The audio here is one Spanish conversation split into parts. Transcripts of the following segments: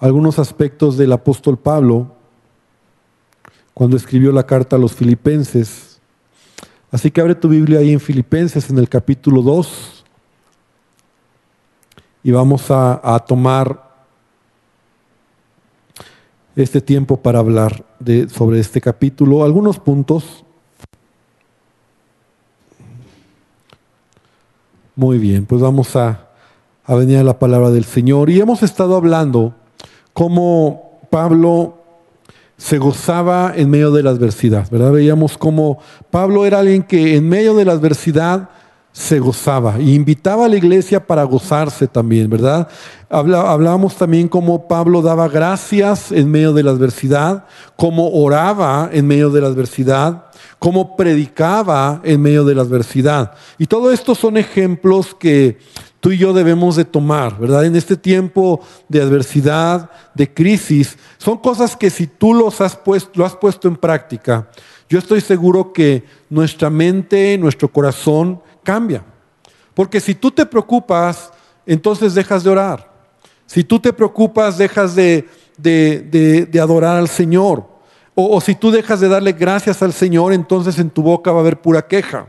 algunos aspectos del apóstol Pablo cuando escribió la carta a los filipenses. Así que abre tu Biblia ahí en Filipenses en el capítulo 2 y vamos a, tomar este tiempo para hablar sobre este capítulo. Algunos puntos. Muy bien, pues vamos a, a venir a la palabra del Señor. Y hemos estado hablando cómo Pablo se gozaba en medio de la adversidad, ¿verdad? Veíamos cómo Pablo era alguien que en medio de la adversidad se gozaba e invitaba a la iglesia para gozarse también, ¿verdad? hablábamos también cómo Pablo daba gracias en medio de la adversidad, cómo oraba en medio de la adversidad, cómo predicaba en medio de la adversidad. Y todo esto son ejemplos que tú y yo debemos de tomar, ¿verdad? En este tiempo de adversidad, de crisis, son cosas que si tú los has puesto, lo has puesto en práctica, yo estoy seguro que nuestra mente, nuestro corazón cambia. Porque si tú te preocupas, entonces dejas de orar. Si tú te preocupas, dejas de, de, adorar al Señor. O si tú dejas de darle gracias al Señor, entonces en tu boca va a haber pura queja.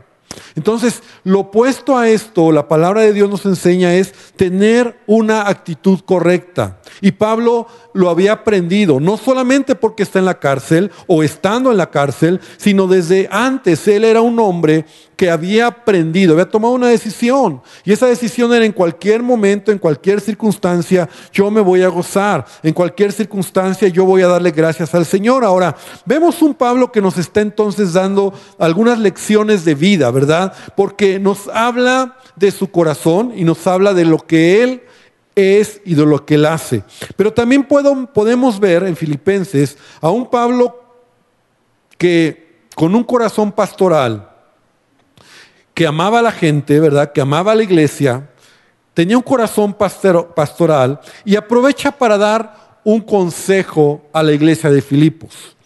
Entonces, lo opuesto a esto, la palabra de Dios nos enseña es tener una actitud correcta. Y Pablo lo había aprendido, no solamente porque está en la cárcel o estando en la cárcel, sino desde antes. Él era un hombre que había aprendido, había tomado una decisión. Y esa decisión era en cualquier momento, en cualquier circunstancia, yo me voy a gozar. En cualquier circunstancia yo voy a darle gracias al Señor. Ahora, vemos un Pablo que nos está entonces dando algunas lecciones de vida, ¿verdad? Porque nos habla de su corazón y nos habla de lo que él es y de lo que él hace. Pero también podemos ver en Filipenses a un Pablo que con un corazón pastoral, que amaba a la gente, ¿verdad? Que amaba a la iglesia, tenía un corazón pastoral y aprovecha para dar un consejo a la iglesia de Filipos.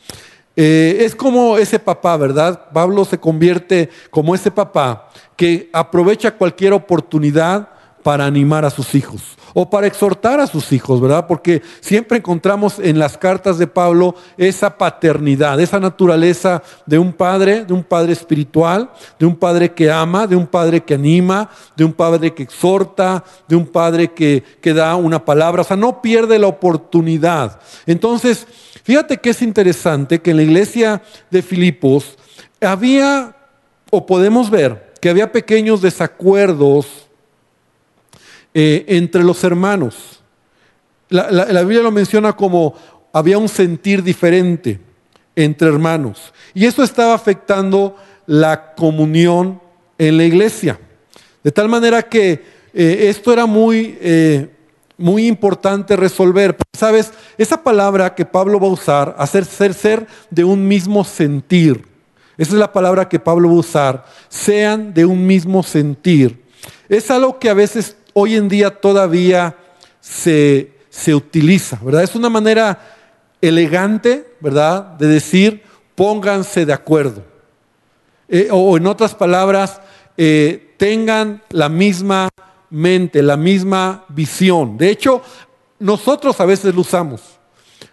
Eh, es como ese papá, ¿verdad? Pablo se convierte como ese papá que aprovecha cualquier oportunidad para animar a sus hijos o para exhortar a sus hijos, ¿verdad? Porque siempre encontramos en las cartas de Pablo esa paternidad, esa naturaleza de un padre, de un padre espiritual, de un padre que ama, de un padre que anima, de un padre que exhorta, de un padre que, que da una palabra, o sea, no pierde la oportunidad. Entonces, fíjate que es interesante que en la iglesia de Filipos había, o podemos ver, que había pequeños desacuerdos eh, entre los hermanos. La, Biblia lo menciona como había un sentir diferente entre hermanos. Y eso estaba afectando la comunión en la iglesia. De tal manera que eh, esto era muy, eh, muy importante resolver. Sabes, esa palabra que Pablo va a usar, hacer ser, de un mismo sentir. Esa es la palabra que Pablo va a usar, sean de un mismo sentir. Es algo que a veces hoy en día todavía se, utiliza, ¿verdad? Es una manera elegante, ¿verdad?, de decir, pónganse de acuerdo. Eh, o en otras palabras, eh, tengan la misma mente, la misma visión. De hecho, nosotros a veces lo usamos.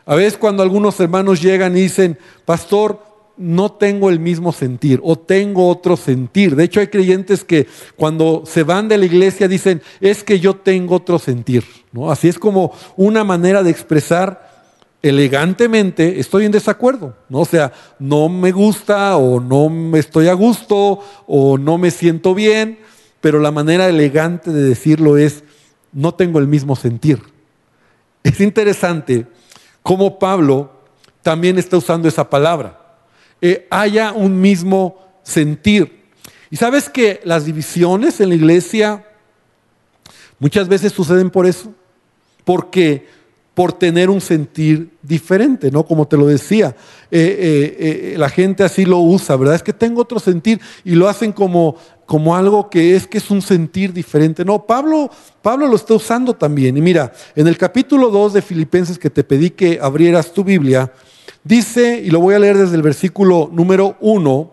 A veces cuando algunos hermanos llegan y dicen, pastor, no tengo el mismo sentir o tengo otro sentir. De hecho, hay creyentes que cuando se van de la iglesia dicen, es que yo tengo otro sentir. ¿no? Así es como una manera de expresar elegantemente, estoy en desacuerdo. ¿no? O sea, no me gusta o no me estoy a gusto o no me siento bien, pero la manera elegante de decirlo es, no tengo el mismo sentir. Es interesante cómo Pablo también está usando esa palabra. Eh, haya un mismo sentir. Y sabes que las divisiones en la iglesia muchas veces suceden por eso, porque por tener un sentir diferente, ¿no? Como te lo decía, eh, eh, la gente así lo usa, ¿verdad? Es que tengo otro sentir y lo hacen como, como algo que es que es un sentir diferente. No, Pablo, Pablo lo está usando también. Y mira, en el capítulo 2 de Filipenses que te pedí que abrieras tu Biblia, Dice, y lo voy a leer desde el versículo número 1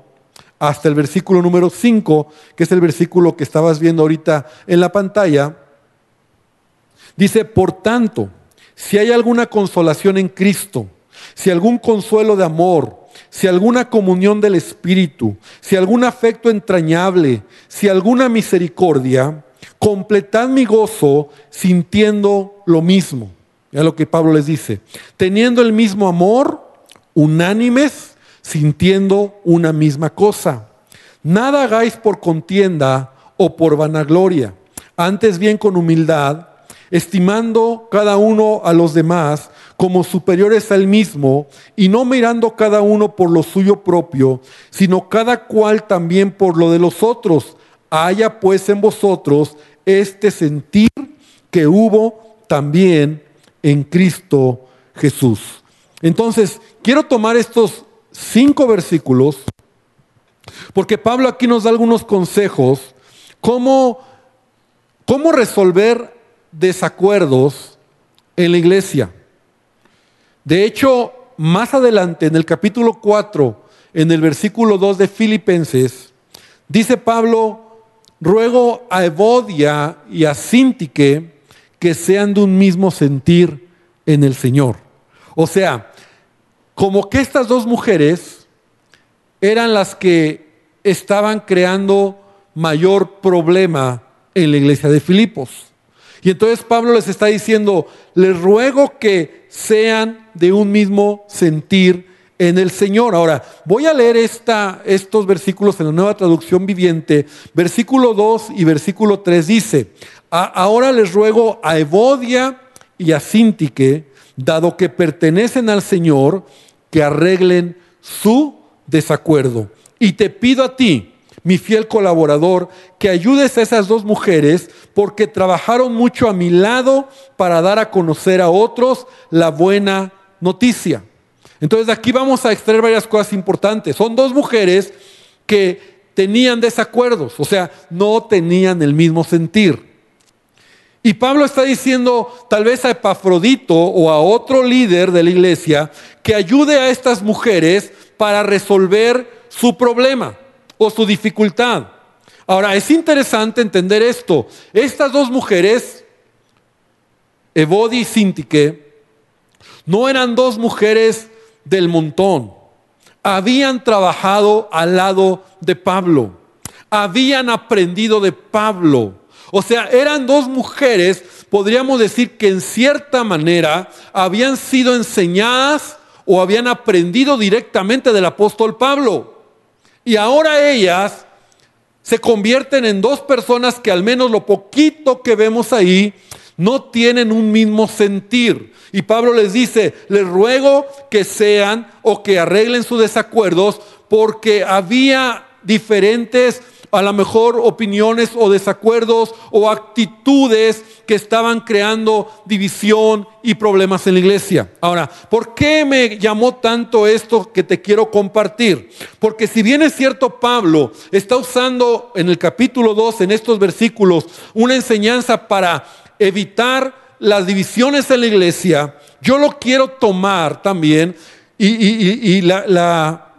hasta el versículo número 5, que es el versículo que estabas viendo ahorita en la pantalla. Dice, por tanto, si hay alguna consolación en Cristo, si algún consuelo de amor, si alguna comunión del Espíritu, si algún afecto entrañable, si alguna misericordia, completad mi gozo sintiendo lo mismo. Es lo que Pablo les dice. Teniendo el mismo amor, unánimes, sintiendo una misma cosa. Nada hagáis por contienda o por vanagloria, antes bien con humildad, estimando cada uno a los demás como superiores al mismo, y no mirando cada uno por lo suyo propio, sino cada cual también por lo de los otros. Haya pues en vosotros este sentir que hubo también en Cristo Jesús. Entonces, quiero tomar estos cinco versículos, porque Pablo aquí nos da algunos consejos, cómo, cómo resolver desacuerdos en la iglesia. De hecho, más adelante, en el capítulo 4, en el versículo 2 de Filipenses, dice Pablo, ruego a Evodia y a Sintique que sean de un mismo sentir en el Señor. O sea, como que estas dos mujeres eran las que estaban creando mayor problema en la iglesia de Filipos. Y entonces Pablo les está diciendo, les ruego que sean de un mismo sentir en el Señor. Ahora, voy a leer estos versículos en la nueva traducción viviente. Versículo 2 y versículo 3 dice, ahora les ruego a Evodia y a Sintique, dado que pertenecen al Señor, que arreglen su desacuerdo. Y te pido a ti, mi fiel colaborador, que ayudes a esas dos mujeres porque trabajaron mucho a mi lado para dar a conocer a otros la buena noticia. Entonces aquí vamos a extraer varias cosas importantes. Son dos mujeres que tenían desacuerdos, o sea, no tenían el mismo sentir. Y Pablo está diciendo tal vez a Epafrodito o a otro líder de la iglesia que ayude a estas mujeres para resolver su problema o su dificultad. Ahora, es interesante entender esto. Estas dos mujeres, Evodi y Sintique, no eran dos mujeres del montón. Habían trabajado al lado de Pablo. Habían aprendido de Pablo. O sea, eran dos mujeres, podríamos decir que en cierta manera habían sido enseñadas o habían aprendido directamente del apóstol Pablo. Y ahora ellas se convierten en dos personas que al menos lo poquito que vemos ahí no tienen un mismo sentir. Y Pablo les dice, les ruego que sean o que arreglen sus desacuerdos porque había diferentes a lo mejor opiniones o desacuerdos o actitudes que estaban creando división y problemas en la iglesia. Ahora, ¿por qué me llamó tanto esto que te quiero compartir? Porque si bien es cierto, Pablo está usando en el capítulo 2, en estos versículos, una enseñanza para evitar las divisiones en la iglesia, yo lo quiero tomar también y, la, la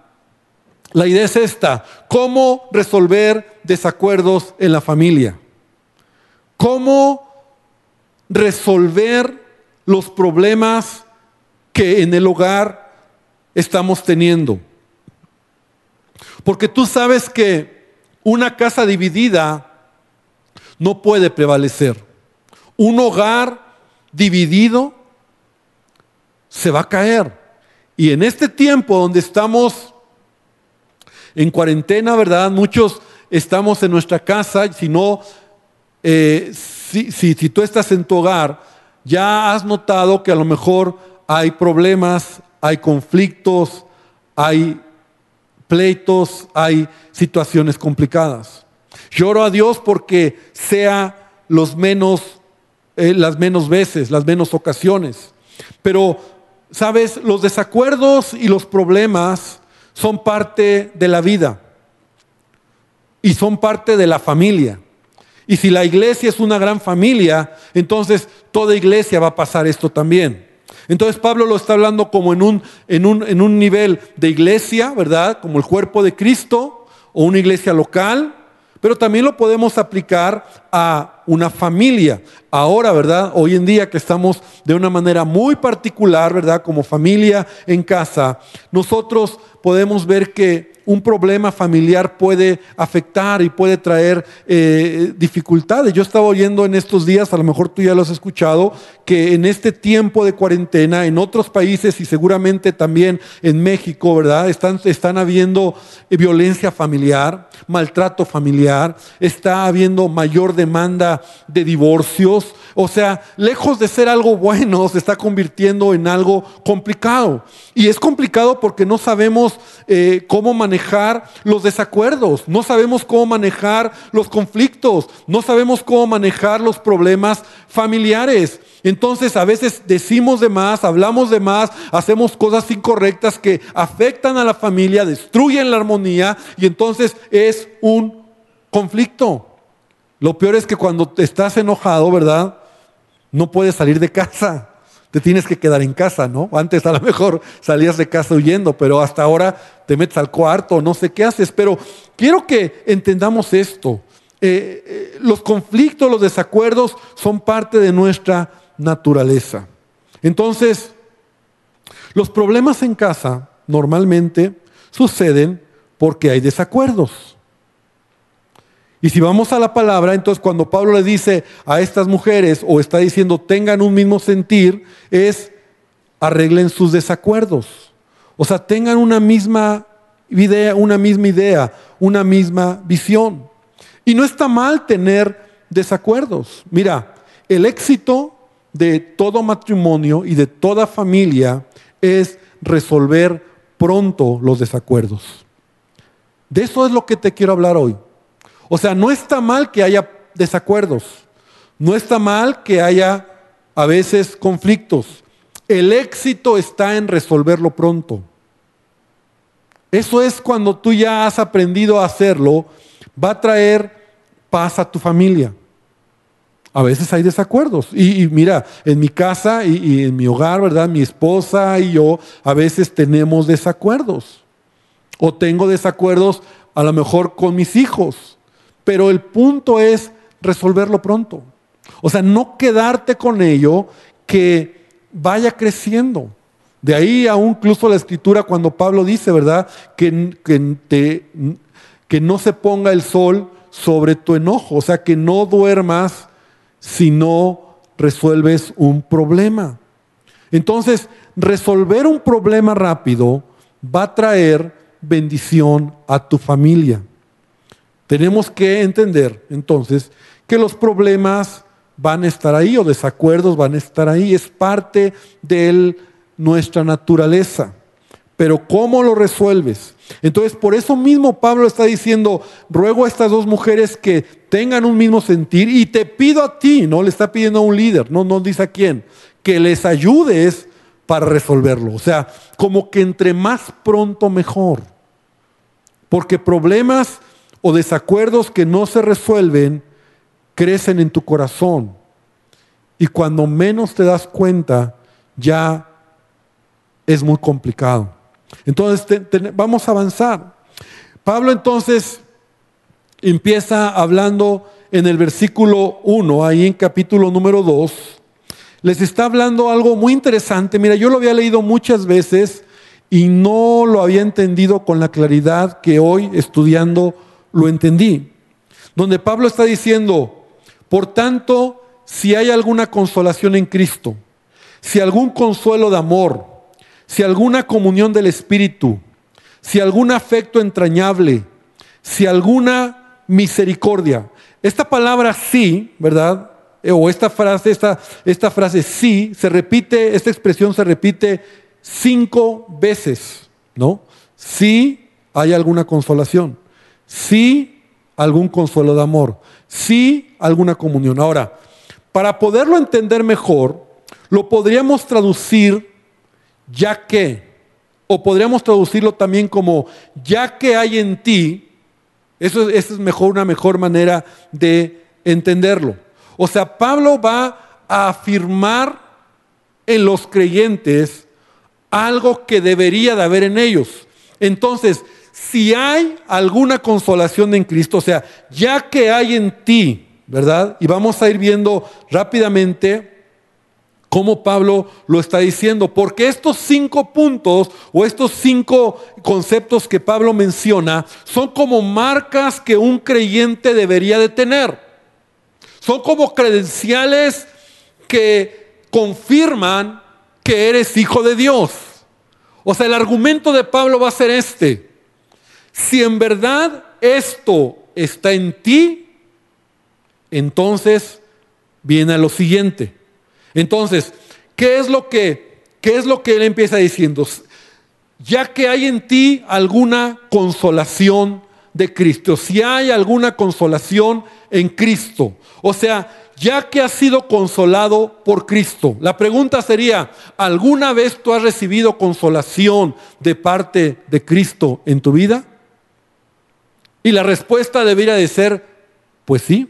la idea es esta, cómo resolver desacuerdos en la familia, cómo resolver los problemas que en el hogar estamos teniendo. Porque tú sabes que una casa dividida no puede prevalecer. Un hogar dividido se va a caer. Y en este tiempo donde estamos en cuarentena, ¿verdad? Muchos estamos en nuestra casa, si no, eh, si, tú estás en tu hogar, ya has notado que a lo mejor hay problemas, hay conflictos, hay pleitos, hay situaciones complicadas. Lloro a Dios porque sea los menos, eh, las menos veces, las menos ocasiones. Pero, sabes, los desacuerdos y los problemas son parte de la vida y son parte de la familia. Y si la iglesia es una gran familia, entonces toda iglesia va a pasar esto también. Entonces Pablo lo está hablando como en un, en un, en un nivel de iglesia, ¿verdad? Como el cuerpo de Cristo o una iglesia local, pero también lo podemos aplicar a una familia. Ahora, ¿verdad? Hoy en día que estamos de una manera muy particular, ¿verdad? Como familia en casa, nosotros podemos ver que un problema familiar puede afectar y puede traer eh, dificultades. Yo estaba oyendo en estos días, a lo mejor tú ya lo has escuchado, que en este tiempo de cuarentena, en otros países y seguramente también en México, ¿verdad? Están, están habiendo violencia familiar, maltrato familiar, está habiendo mayor demanda de divorcios. O sea, lejos de ser algo bueno, se está convirtiendo en algo complicado. Y es complicado porque no sabemos eh, cómo manejar los desacuerdos, no sabemos cómo manejar los conflictos, no sabemos cómo manejar los problemas familiares. Entonces a veces decimos de más, hablamos de más, hacemos cosas incorrectas que afectan a la familia, destruyen la armonía y entonces es un conflicto. Lo peor es que cuando estás enojado, ¿verdad? No puedes salir de casa. Te tienes que quedar en casa, ¿no? Antes a lo mejor salías de casa huyendo, pero hasta ahora te metes al cuarto, no sé qué haces. Pero quiero que entendamos esto. Eh, eh, los conflictos, los desacuerdos son parte de nuestra naturaleza. Entonces, los problemas en casa normalmente suceden porque hay desacuerdos. Y si vamos a la palabra, entonces cuando Pablo le dice a estas mujeres o está diciendo tengan un mismo sentir, es arreglen sus desacuerdos. O sea, tengan una misma idea, una misma idea, una misma visión. Y no está mal tener desacuerdos. Mira, el éxito de todo matrimonio y de toda familia es resolver pronto los desacuerdos. De eso es lo que te quiero hablar hoy. O sea, no está mal que haya desacuerdos, no está mal que haya a veces conflictos. El éxito está en resolverlo pronto. Eso es cuando tú ya has aprendido a hacerlo, va a traer paz a tu familia. A veces hay desacuerdos. Y, mira, en mi casa y, y, en mi hogar, ¿verdad? Mi esposa y yo a veces tenemos desacuerdos. O tengo desacuerdos a lo mejor con mis hijos. Pero el punto es resolverlo pronto. O sea, no quedarte con ello que vaya creciendo. De ahí aún incluso la escritura cuando Pablo dice, ¿verdad? Que, que, que no se ponga el sol sobre tu enojo. O sea, que no duermas si no resuelves un problema. Entonces, resolver un problema rápido va a traer bendición a tu familia. Tenemos que entender entonces que los problemas van a estar ahí o desacuerdos van a estar ahí, es parte de nuestra naturaleza. Pero ¿cómo lo resuelves? Entonces, por eso mismo Pablo está diciendo, ruego a estas dos mujeres que tengan un mismo sentir y te pido a ti, no le está pidiendo a un líder, no, no dice a quién, que les ayudes para resolverlo. O sea, como que entre más pronto mejor. Porque problemas o desacuerdos que no se resuelven crecen en tu corazón. Y cuando menos te das cuenta, ya es muy complicado. Entonces, vamos a avanzar. Pablo entonces empieza hablando en el versículo 1, ahí en capítulo número 2, les está hablando algo muy interesante. Mira, yo lo había leído muchas veces y no lo había entendido con la claridad que hoy estudiando lo entendí. Donde Pablo está diciendo, por tanto, si hay alguna consolación en Cristo, si algún consuelo de amor, si alguna comunión del Espíritu, si algún afecto entrañable, si alguna misericordia. Esta palabra sí, ¿verdad? O esta frase, esta, esta frase sí, se repite, esta expresión se repite cinco veces, ¿no? Sí hay alguna consolación sí algún consuelo de amor, sí alguna comunión. Ahora, para poderlo entender mejor, lo podríamos traducir ya que, o podríamos traducirlo también como ya que hay en ti, eso, es mejor, una mejor manera de entenderlo. O sea, Pablo va a afirmar en los creyentes algo que debería de haber en ellos. Entonces, si hay alguna consolación en Cristo, o sea, ya que hay en ti, ¿verdad? Y vamos a ir viendo rápidamente cómo Pablo lo está diciendo, porque estos cinco puntos o estos cinco conceptos que Pablo menciona son como marcas que un creyente debería de tener. Son como credenciales que confirman que eres hijo de Dios. O sea, el argumento de Pablo va a ser este. Si en verdad esto está en ti, entonces viene a lo siguiente. Entonces, ¿qué es lo que, qué es lo que él empieza diciendo? Ya que hay en ti alguna consolación de Cristo, si hay alguna consolación en Cristo, o sea, ya que has sido consolado por Cristo. La pregunta sería, ¿alguna vez tú has recibido consolación de parte de Cristo en tu vida? Y la respuesta debería de ser, pues sí,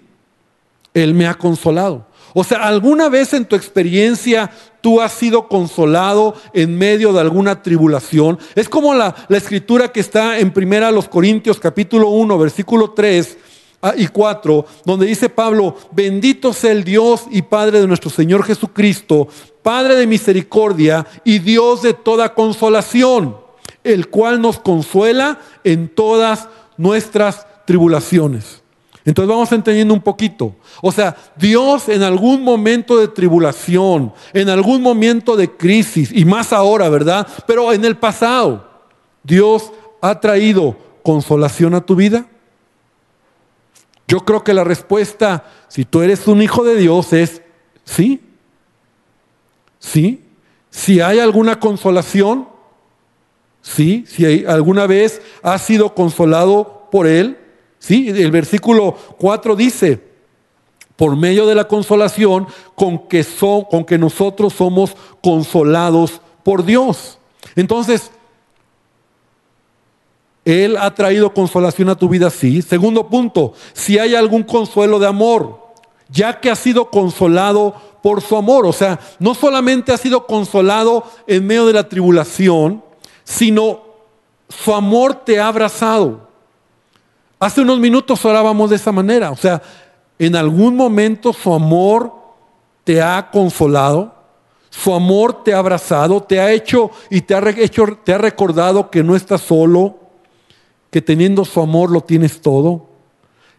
Él me ha consolado. O sea, ¿alguna vez en tu experiencia tú has sido consolado en medio de alguna tribulación? Es como la, la escritura que está en primera los Corintios capítulo 1, versículo 3 Ah, y 4, donde dice Pablo, bendito sea el Dios y Padre de nuestro Señor Jesucristo, Padre de misericordia y Dios de toda consolación, el cual nos consuela en todas nuestras tribulaciones. Entonces vamos entendiendo un poquito. O sea, Dios en algún momento de tribulación, en algún momento de crisis, y más ahora, ¿verdad? Pero en el pasado, Dios ha traído consolación a tu vida. Yo creo que la respuesta, si tú eres un hijo de Dios, es sí. Sí. Si hay alguna consolación, sí. Si alguna vez has sido consolado por Él, sí. El versículo 4 dice, por medio de la consolación con que, con que nosotros somos consolados por Dios. Entonces, él ha traído consolación a tu vida, sí. Segundo punto, si hay algún consuelo de amor, ya que ha sido consolado por su amor. O sea, no solamente ha sido consolado en medio de la tribulación, sino su amor te ha abrazado. Hace unos minutos orábamos de esa manera. O sea, en algún momento su amor te ha consolado, su amor te ha abrazado, te ha hecho y te ha, hecho, te ha recordado que no estás solo, que teniendo su amor lo tienes todo.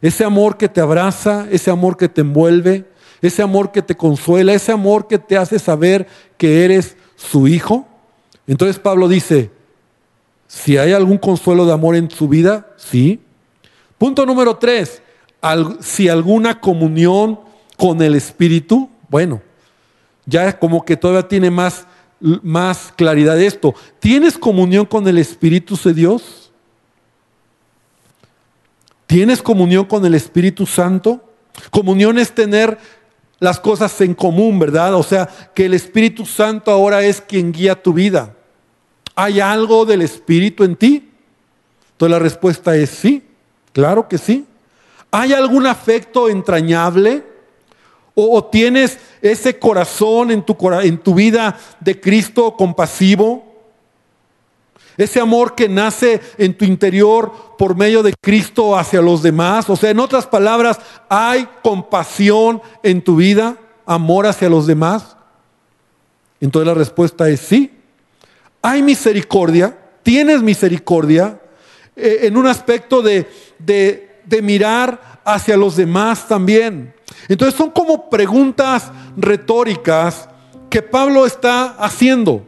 Ese amor que te abraza, ese amor que te envuelve, ese amor que te consuela, ese amor que te hace saber que eres su hijo. Entonces Pablo dice, si hay algún consuelo de amor en su vida, sí. Punto número tres, si alguna comunión con el Espíritu, bueno, ya como que todavía tiene más, más claridad esto. ¿Tienes comunión con el Espíritu de Dios? ¿Tienes comunión con el Espíritu Santo? Comunión es tener las cosas en común, ¿verdad? O sea, que el Espíritu Santo ahora es quien guía tu vida. ¿Hay algo del Espíritu en ti? Entonces la respuesta es sí, claro que sí. ¿Hay algún afecto entrañable? ¿O, tienes ese corazón en tu, en tu vida de Cristo compasivo? Ese amor que nace en tu interior por medio de Cristo hacia los demás. O sea, en otras palabras, ¿hay compasión en tu vida? ¿Amor hacia los demás? Entonces la respuesta es sí. ¿Hay misericordia? ¿Tienes misericordia? Eh, en un aspecto de, de mirar hacia los demás también. Entonces son como preguntas retóricas que Pablo está haciendo.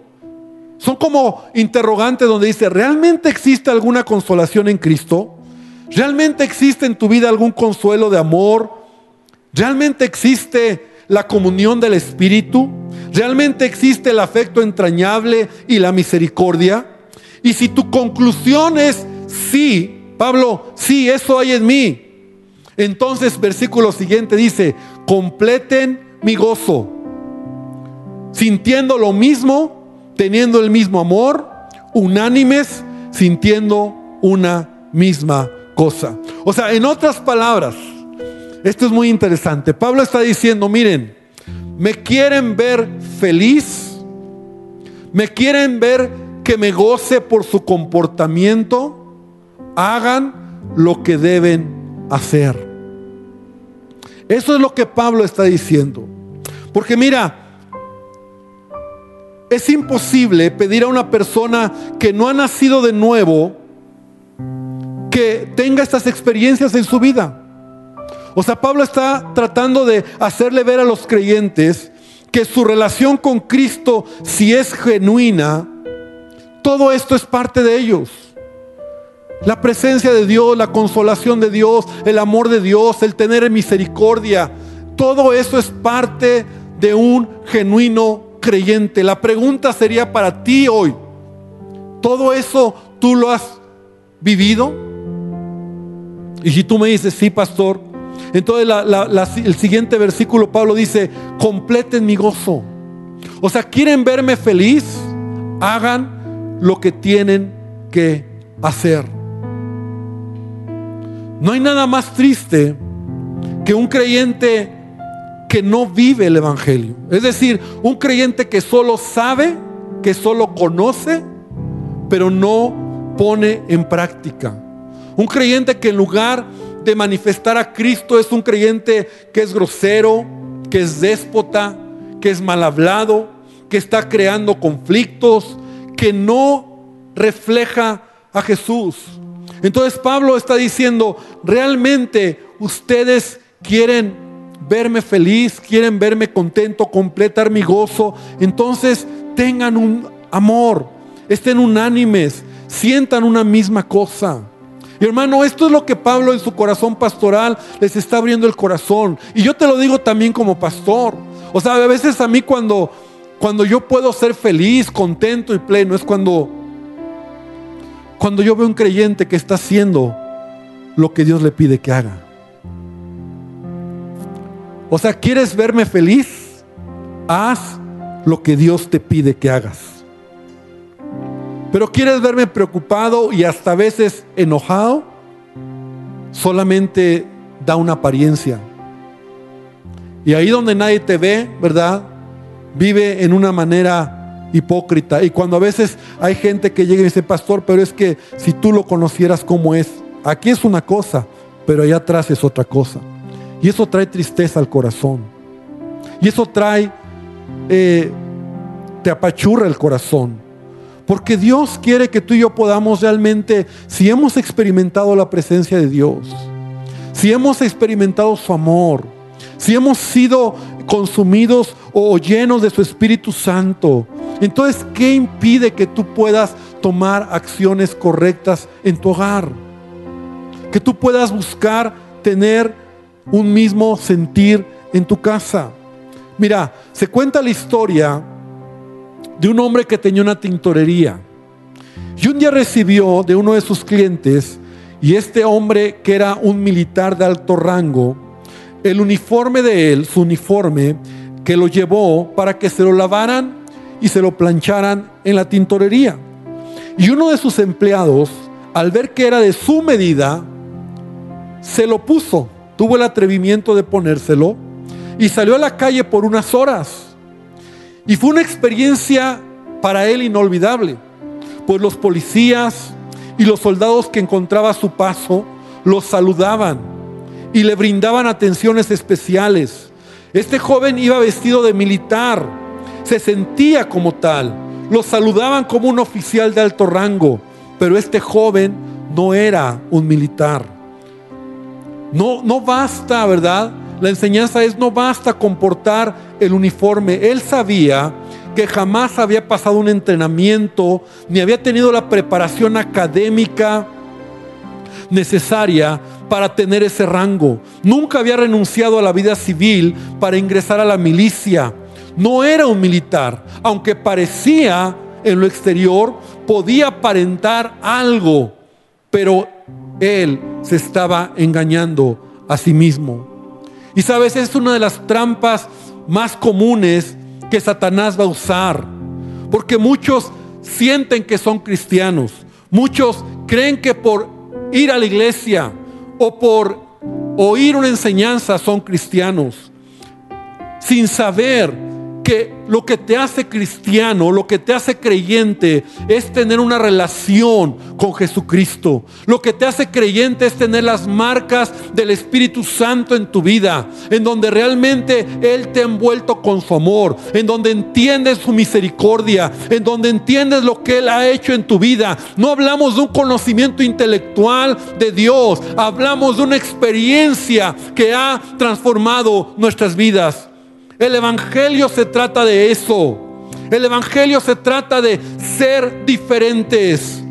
Son como interrogantes donde dice, ¿realmente existe alguna consolación en Cristo? ¿Realmente existe en tu vida algún consuelo de amor? ¿Realmente existe la comunión del Espíritu? ¿Realmente existe el afecto entrañable y la misericordia? Y si tu conclusión es sí, Pablo, sí, eso hay en mí. Entonces, versículo siguiente dice, completen mi gozo, sintiendo lo mismo teniendo el mismo amor, unánimes, sintiendo una misma cosa. O sea, en otras palabras, esto es muy interesante. Pablo está diciendo, miren, me quieren ver feliz, me quieren ver que me goce por su comportamiento, hagan lo que deben hacer. Eso es lo que Pablo está diciendo. Porque mira, es imposible pedir a una persona que no ha nacido de nuevo que tenga estas experiencias en su vida. O sea, Pablo está tratando de hacerle ver a los creyentes que su relación con Cristo, si es genuina, todo esto es parte de ellos. La presencia de Dios, la consolación de Dios, el amor de Dios, el tener misericordia, todo eso es parte de un genuino creyente. La pregunta sería para ti hoy, ¿todo eso tú lo has vivido? Y si tú me dices, sí, pastor, entonces el siguiente versículo Pablo dice, completen mi gozo. O sea, quieren verme feliz, hagan lo que tienen que hacer. No hay nada más triste que un creyente que no vive el Evangelio. Es decir, un creyente que solo sabe, que solo conoce, pero no pone en práctica. Un creyente que en lugar de manifestar a Cristo es un creyente que es grosero, que es déspota, que es mal hablado, que está creando conflictos, que no refleja a Jesús. Entonces Pablo está diciendo, realmente ustedes quieren verme feliz, quieren verme contento, completar mi gozo. Entonces tengan un amor, estén unánimes, sientan una misma cosa. Hermano, esto es lo que Pablo en su corazón pastoral les está abriendo el corazón. Y yo te lo digo también como pastor. O sea, a veces a mí cuando, cuando yo puedo ser feliz, contento y pleno, es cuando cuando yo veo un creyente que está haciendo lo que Dios le pide que haga. O sea, ¿quieres verme feliz? Haz lo que Dios te pide que hagas. Pero ¿quieres verme preocupado y hasta a veces enojado? Solamente da una apariencia. Y ahí donde nadie te ve, ¿verdad? Vive en una manera hipócrita. Y cuando a veces hay gente que llega y dice, pastor, pero es que si tú lo conocieras como es, aquí es una cosa, pero allá atrás es otra cosa. Y eso trae tristeza al corazón. Y eso trae, eh, te apachurra el corazón. Porque Dios quiere que tú y yo podamos realmente, si hemos experimentado la presencia de Dios, si hemos experimentado su amor, si hemos sido consumidos o llenos de su Espíritu Santo, entonces, ¿qué impide que tú puedas tomar acciones correctas en tu hogar? Que tú puedas buscar tener un mismo sentir en tu casa. Mira, se cuenta la historia de un hombre que tenía una tintorería. Y un día recibió de uno de sus clientes, y este hombre que era un militar de alto rango, el uniforme de él, su uniforme, que lo llevó para que se lo lavaran y se lo plancharan en la tintorería. Y uno de sus empleados, al ver que era de su medida, se lo puso, tuvo el atrevimiento de ponérselo y salió a la calle por unas horas. Y fue una experiencia para él inolvidable, pues los policías y los soldados que encontraba a su paso los saludaban y le brindaban atenciones especiales. Este joven iba vestido de militar se sentía como tal. Lo saludaban como un oficial de alto rango, pero este joven no era un militar. No, no basta, ¿verdad? La enseñanza es no basta comportar el uniforme. Él sabía que jamás había pasado un entrenamiento, ni había tenido la preparación académica necesaria para tener ese rango. Nunca había renunciado a la vida civil para ingresar a la milicia no era un militar, aunque parecía en lo exterior, podía aparentar algo, pero él se estaba engañando a sí mismo. Y sabes, es una de las trampas más comunes que Satanás va a usar, porque muchos sienten que son cristianos, muchos creen que por ir a la iglesia o por oír una enseñanza son cristianos, sin saber que lo que te hace cristiano, lo que te hace creyente es tener una relación con Jesucristo. Lo que te hace creyente es tener las marcas del Espíritu Santo en tu vida, en donde realmente Él te ha envuelto con su amor, en donde entiendes su misericordia, en donde entiendes lo que Él ha hecho en tu vida. No hablamos de un conocimiento intelectual de Dios, hablamos de una experiencia que ha transformado nuestras vidas. El Evangelio se trata de eso. El Evangelio se trata de ser diferentes.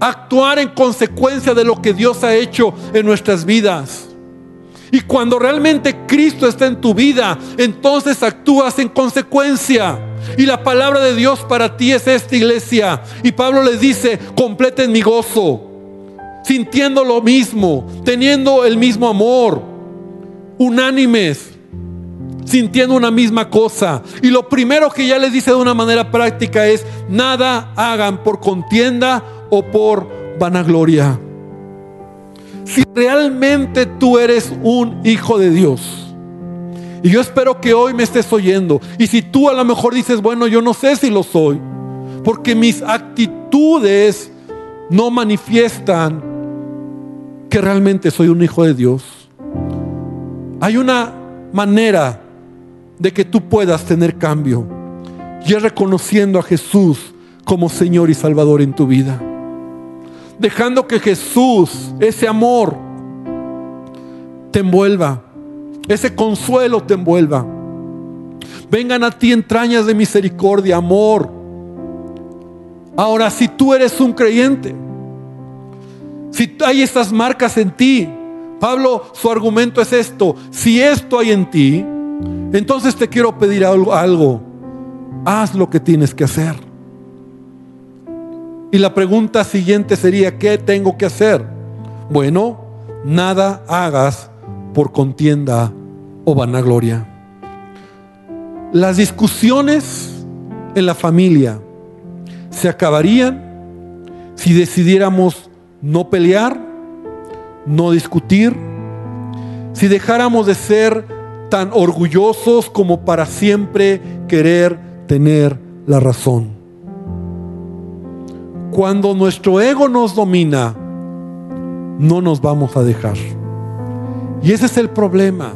Actuar en consecuencia de lo que Dios ha hecho en nuestras vidas. Y cuando realmente Cristo está en tu vida, entonces actúas en consecuencia. Y la palabra de Dios para ti es esta iglesia. Y Pablo les dice, completen mi gozo, sintiendo lo mismo, teniendo el mismo amor, unánimes, sintiendo una misma cosa. Y lo primero que ya les dice de una manera práctica es, nada hagan por contienda o por vanagloria. Si realmente tú eres un hijo de Dios, y yo espero que hoy me estés oyendo, y si tú a lo mejor dices, bueno, yo no sé si lo soy, porque mis actitudes no manifiestan que realmente soy un hijo de Dios. Hay una manera de que tú puedas tener cambio. Y es reconociendo a Jesús como Señor y Salvador en tu vida. Dejando que Jesús, ese amor, te envuelva. Ese consuelo te envuelva. Vengan a ti entrañas de misericordia, amor. Ahora, si tú eres un creyente, si hay estas marcas en ti, Pablo, su argumento es esto. Si esto hay en ti, entonces te quiero pedir algo, Haz lo que tienes que hacer. Y la pregunta siguiente sería, ¿qué tengo que hacer? Bueno, nada hagas por contienda o vanagloria. Las discusiones en la familia se acabarían si decidiéramos no pelear, no discutir, si dejáramos de ser tan orgullosos como para siempre querer tener la razón. Cuando nuestro ego nos domina, no nos vamos a dejar. Y ese es el problema.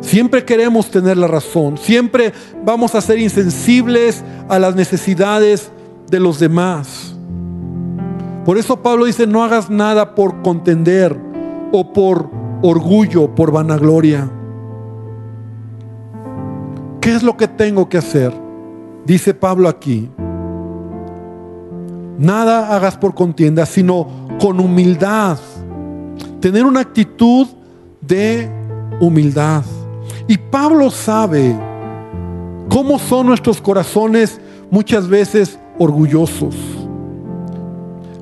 Siempre queremos tener la razón, siempre vamos a ser insensibles a las necesidades de los demás. Por eso Pablo dice, no hagas nada por contender o por orgullo, por vanagloria. ¿Qué es lo que tengo que hacer? Dice Pablo aquí. Nada hagas por contienda, sino con humildad. Tener una actitud de humildad. Y Pablo sabe cómo son nuestros corazones muchas veces orgullosos.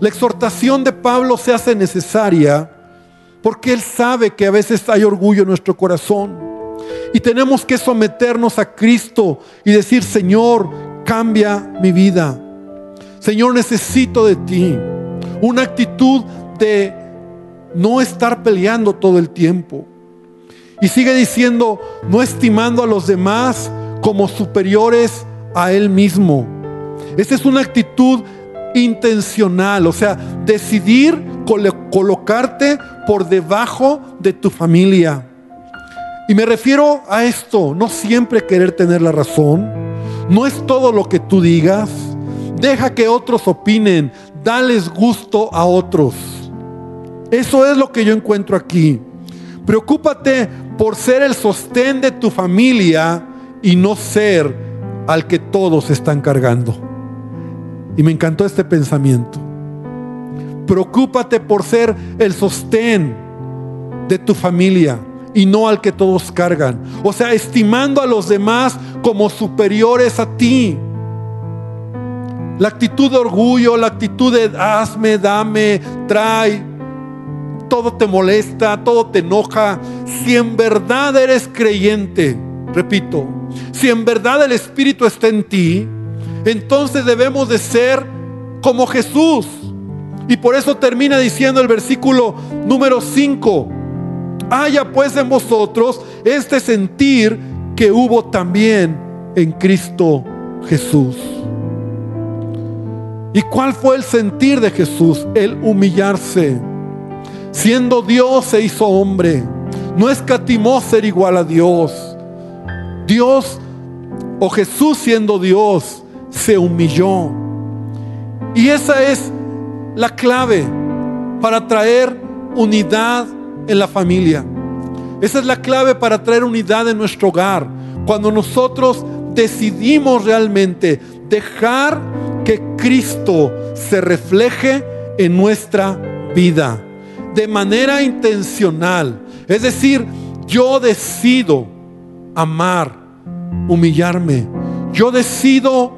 La exhortación de Pablo se hace necesaria porque Él sabe que a veces hay orgullo en nuestro corazón. Y tenemos que someternos a Cristo y decir, Señor, cambia mi vida. Señor, necesito de ti. Una actitud de no estar peleando todo el tiempo. Y sigue diciendo, no estimando a los demás como superiores a Él mismo. Esta es una actitud intencional, o sea, decidir colocarte por debajo de tu familia. Y me refiero a esto, no siempre querer tener la razón, no es todo lo que tú digas, deja que otros opinen, dales gusto a otros. Eso es lo que yo encuentro aquí. Preocúpate por ser el sostén de tu familia y no ser al que todos están cargando. Y me encantó este pensamiento. Preocúpate por ser el sostén de tu familia y no al que todos cargan. O sea, estimando a los demás como superiores a ti. La actitud de orgullo, la actitud de hazme, dame, trae, todo te molesta, todo te enoja. Si en verdad eres creyente, repito, si en verdad el Espíritu está en ti, entonces debemos de ser como Jesús. Y por eso termina diciendo el versículo número 5. Haya pues en vosotros este sentir que hubo también en Cristo Jesús. ¿Y cuál fue el sentir de Jesús? El humillarse. Siendo Dios se hizo hombre. No escatimó ser igual a Dios. Dios o Jesús siendo Dios se humilló. Y esa es la clave para traer unidad en la familia. Esa es la clave para traer unidad en nuestro hogar. Cuando nosotros decidimos realmente dejar que Cristo se refleje en nuestra vida de manera intencional. Es decir, yo decido amar, humillarme. Yo decido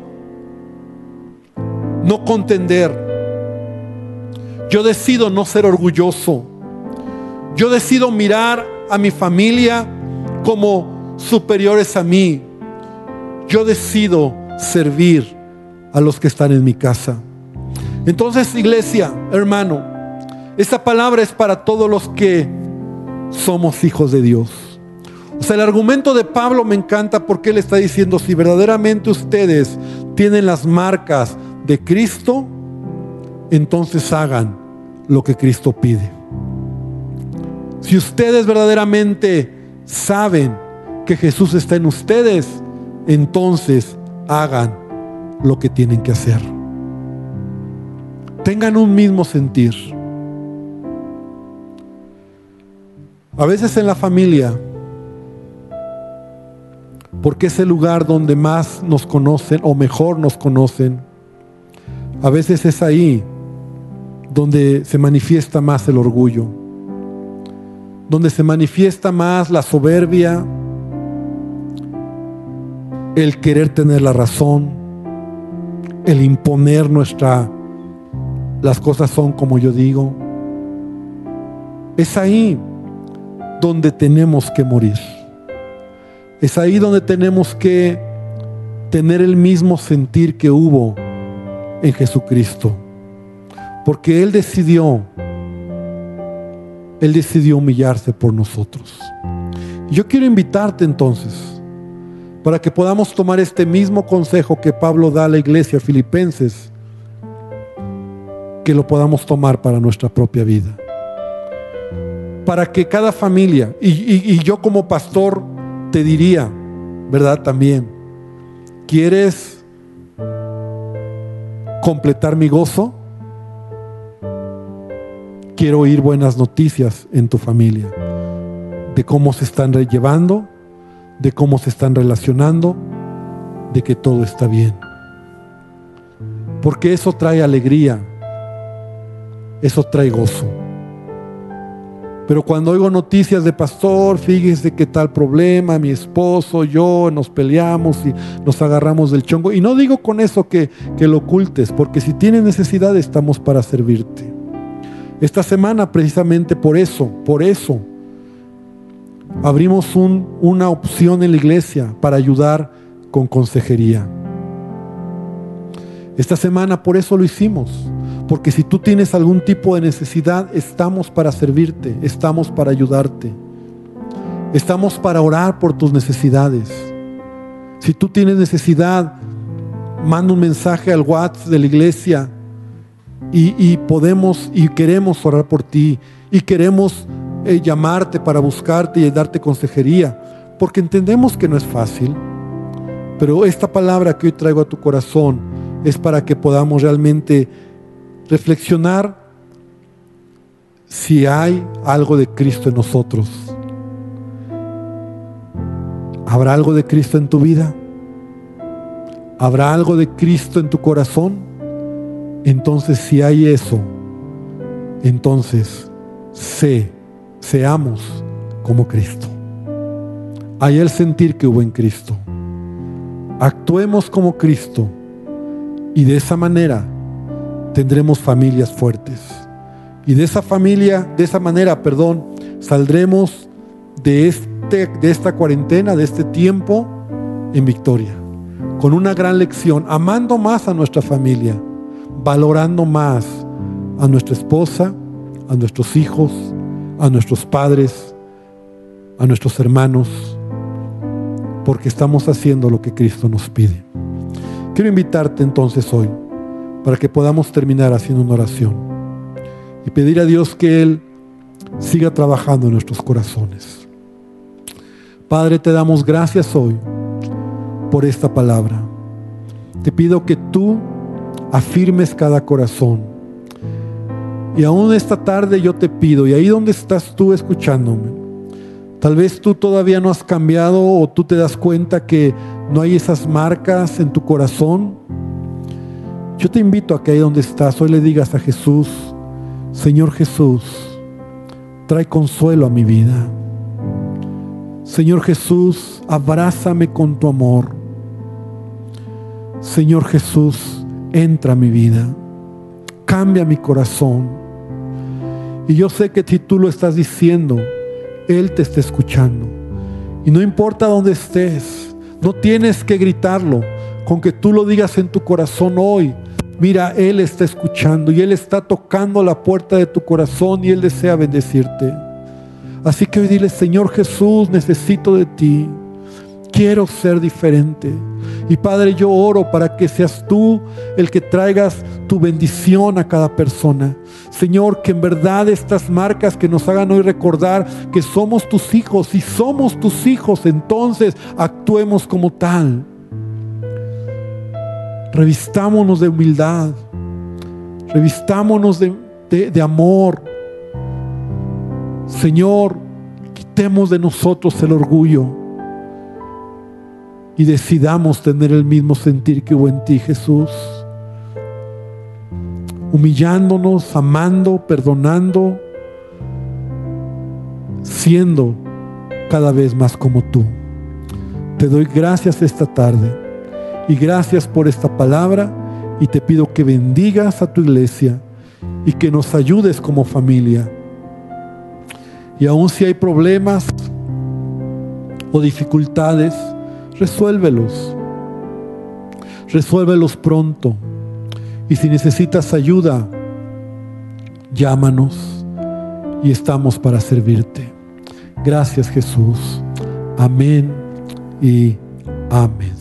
no contender. Yo decido no ser orgulloso. Yo decido mirar a mi familia como superiores a mí. Yo decido servir a los que están en mi casa. Entonces, iglesia, hermano, esta palabra es para todos los que somos hijos de Dios. O sea, el argumento de Pablo me encanta porque él está diciendo, si verdaderamente ustedes tienen las marcas de Cristo, entonces hagan lo que Cristo pide. Si ustedes verdaderamente saben que Jesús está en ustedes, entonces hagan lo que tienen que hacer. Tengan un mismo sentir. A veces en la familia, porque es el lugar donde más nos conocen o mejor nos conocen, a veces es ahí donde se manifiesta más el orgullo, donde se manifiesta más la soberbia, el querer tener la razón, el imponer nuestra, las cosas son como yo digo. Es ahí donde tenemos que morir. Es ahí donde tenemos que tener el mismo sentir que hubo en Jesucristo. Porque Él decidió, Él decidió humillarse por nosotros. Yo quiero invitarte entonces para que podamos tomar este mismo consejo que Pablo da a la iglesia filipenses, que lo podamos tomar para nuestra propia vida. Para que cada familia, y, yo como pastor te diría, ¿verdad? También, ¿quieres completar mi gozo, quiero oír buenas noticias en tu familia, de cómo se están llevando, de cómo se están relacionando, de que todo está bien. Porque eso trae alegría, eso trae gozo. Pero cuando oigo noticias de pastor, fíjese que tal problema, mi esposo, yo nos peleamos y nos agarramos del chongo. Y no digo con eso que, que lo ocultes, porque si tienes necesidad estamos para servirte. Esta semana precisamente por eso, por eso, abrimos un, una opción en la iglesia para ayudar con consejería. Esta semana por eso lo hicimos porque si tú tienes algún tipo de necesidad, estamos para servirte, estamos para ayudarte. Estamos para orar por tus necesidades. Si tú tienes necesidad, manda un mensaje al WhatsApp de la iglesia y, podemos y queremos orar por ti y queremos eh, llamarte para buscarte y darte consejería, porque entendemos que no es fácil, pero esta palabra que hoy traigo a tu corazón es para que podamos realmente reflexionar si hay algo de Cristo en nosotros. ¿Habrá algo de Cristo en tu vida? ¿Habrá algo de Cristo en tu corazón? Entonces si hay eso, entonces sé, seamos como Cristo. Hay el sentir que hubo en Cristo. Actuemos como Cristo y de esa manera tendremos familias fuertes. Y de esa familia, de esa manera, perdón, saldremos de, este, de esta cuarentena, de este tiempo, en victoria. Con una gran lección, amando más a nuestra familia, valorando más a nuestra esposa, a nuestros hijos, a nuestros padres, a nuestros hermanos. porque estamos haciendo lo que Cristo nos pide. Quiero invitarte entonces hoy para que podamos terminar haciendo una oración y pedir a Dios que Él siga trabajando en nuestros corazones. Padre, te damos gracias hoy por esta palabra. Te pido que tú afirmes cada corazón. Y aún esta tarde yo te pido, y ahí donde estás tú escuchándome, tal vez tú todavía no has cambiado o tú te das cuenta que no hay esas marcas en tu corazón. Yo te invito a que ahí donde estás hoy le digas a Jesús, Señor Jesús, trae consuelo a mi vida. Señor Jesús, abrázame con tu amor. Señor Jesús, entra a mi vida, cambia mi corazón. Y yo sé que si tú lo estás diciendo, Él te está escuchando. Y no importa dónde estés, no tienes que gritarlo, con que tú lo digas en tu corazón hoy. Mira, Él está escuchando y Él está tocando la puerta de tu corazón y Él desea bendecirte. Así que hoy dile, Señor Jesús, necesito de ti. Quiero ser diferente. Y Padre, yo oro para que seas tú el que traigas tu bendición a cada persona. Señor, que en verdad estas marcas que nos hagan hoy recordar que somos tus hijos. Si somos tus hijos, entonces actuemos como tal. Revistámonos de humildad. Revistámonos de, amor. Señor, quitemos de nosotros el orgullo y decidamos tener el mismo sentir que hubo en ti, Jesús. Humillándonos, amando, perdonando, siendo cada vez más como tú. Te doy gracias esta tarde y gracias por esta palabra y te pido que bendigas a tu iglesia y que nos ayudes como familia. Y aun si hay problemas o dificultades, resuélvelos. Resuélvelos pronto. Y si necesitas ayuda, llámanos y estamos para servirte. Gracias Jesús. Amén y amén.